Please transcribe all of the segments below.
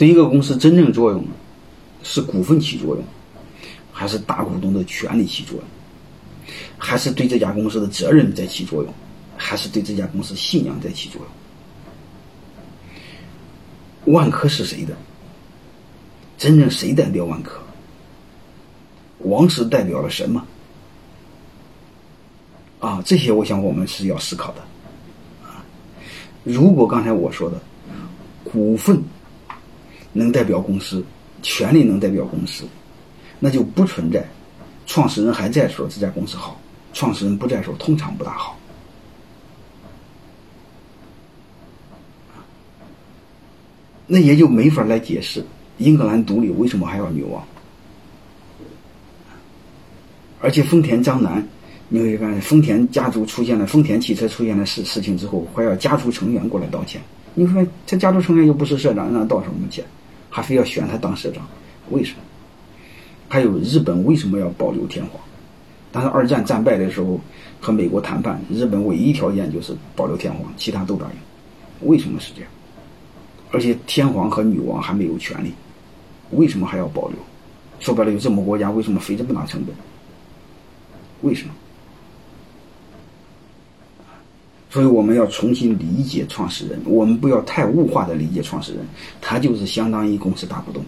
对一个公司真正作用，是股份起作用，还是大股东的权利起作用，还是对这家公司的责任在起作用，还是对这家公司信仰在起作用？万科是谁的？真正谁代表万科？王石代表了什么？啊，这些我想我们是要思考的。啊，如果刚才我说的股份能代表公司，权利能代表公司，那就不存在创始人还在说这家公司好，创始人不在说通常不大好。那也就没法来解释英格兰独立为什么还要女王。而且丰田章男，你会发现丰田家族出现了丰田汽车出现了事事情之后，还要家族成员过来道歉。你说他家族成员又不是社长，让他道什么歉？还非要选他当社长，为什么？还有日本为什么要保留天皇？但是二战战败的时候和美国谈判，日本唯一条件就是保留天皇，其他都答应。为什么是这样？而且天皇和女王还没有权利，为什么还要保留？说白了，有这么国家，为什么费这么大成本？为什么？所以我们要重新理解创始人，我们不要太物化的理解创始人，他就是相当于公司大股东，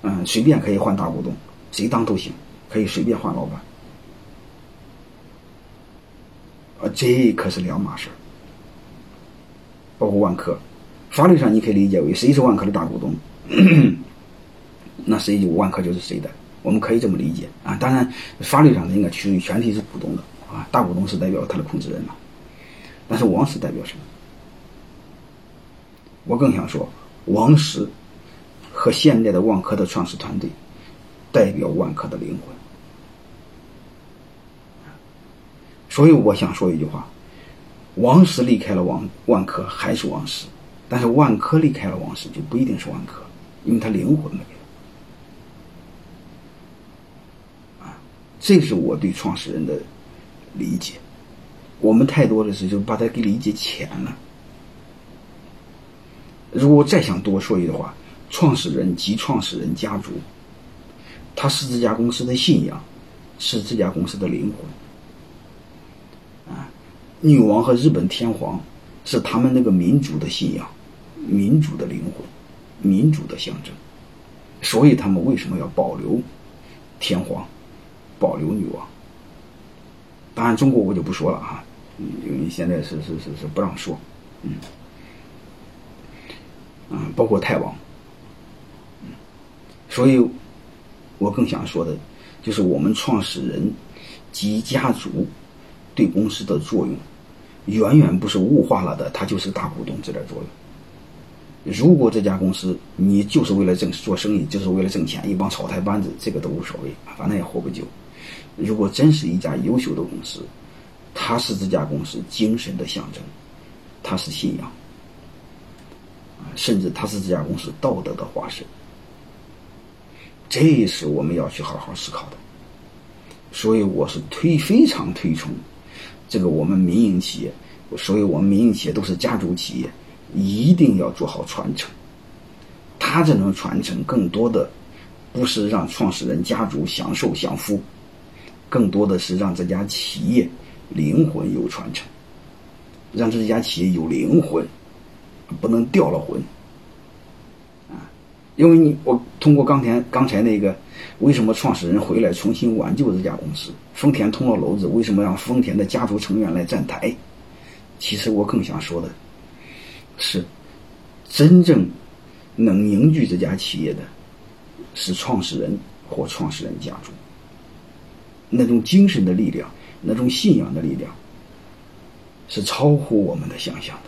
嗯，随便可以换大股东，谁当都行，可以随便换老板，啊，这可是两码事包括万科，法律上你可以理解为谁是万科的大股东，那谁就万科就是谁的。我们可以这么理解啊，当然法律上的应该区全体是股东的啊，大股东是代表他的控制人嘛。但是王石代表什么？我更想说，王石和现在的万科的创始团队代表万科的灵魂。所以我想说一句话：王石离开了王万科还是王石，但是万科离开了王石就不一定是万科，因为他灵魂没有。这是我对创始人的理解。我们太多的是就把它给理解浅了。如果我再想多说一句话，创始人及创始人家族，他是这家公司的信仰，是这家公司的灵魂。啊，女王和日本天皇是他们那个民族的信仰，民族的灵魂，民族的象征。所以他们为什么要保留天皇？保留女王，当然中国我就不说了哈，因为现在是是是是不让说，嗯，啊，包括太王，嗯，所以，我更想说的，就是我们创始人及家族对公司的作用，远远不是物化了的，他就是大股东这点作用。如果这家公司你就是为了挣做生意，就是为了挣钱，一帮草台班子，这个都无所谓，反正也活不久。如果真是一家优秀的公司，它是这家公司精神的象征，它是信仰，甚至它是这家公司道德的化身。这是我们要去好好思考的。所以我是推非常推崇这个我们民营企业，所以我们民营企业都是家族企业，一定要做好传承。他这种传承更多的不是让创始人家族享受享福。更多的是让这家企业灵魂有传承，让这家企业有灵魂，不能掉了魂啊！因为你我通过刚才刚才那个，为什么创始人回来重新挽救这家公司？丰田通了篓子，为什么让丰田的家族成员来站台？其实我更想说的是，真正能凝聚这家企业的，是创始人或创始人家族。那种精神的力量，那种信仰的力量，是超乎我们的想象的。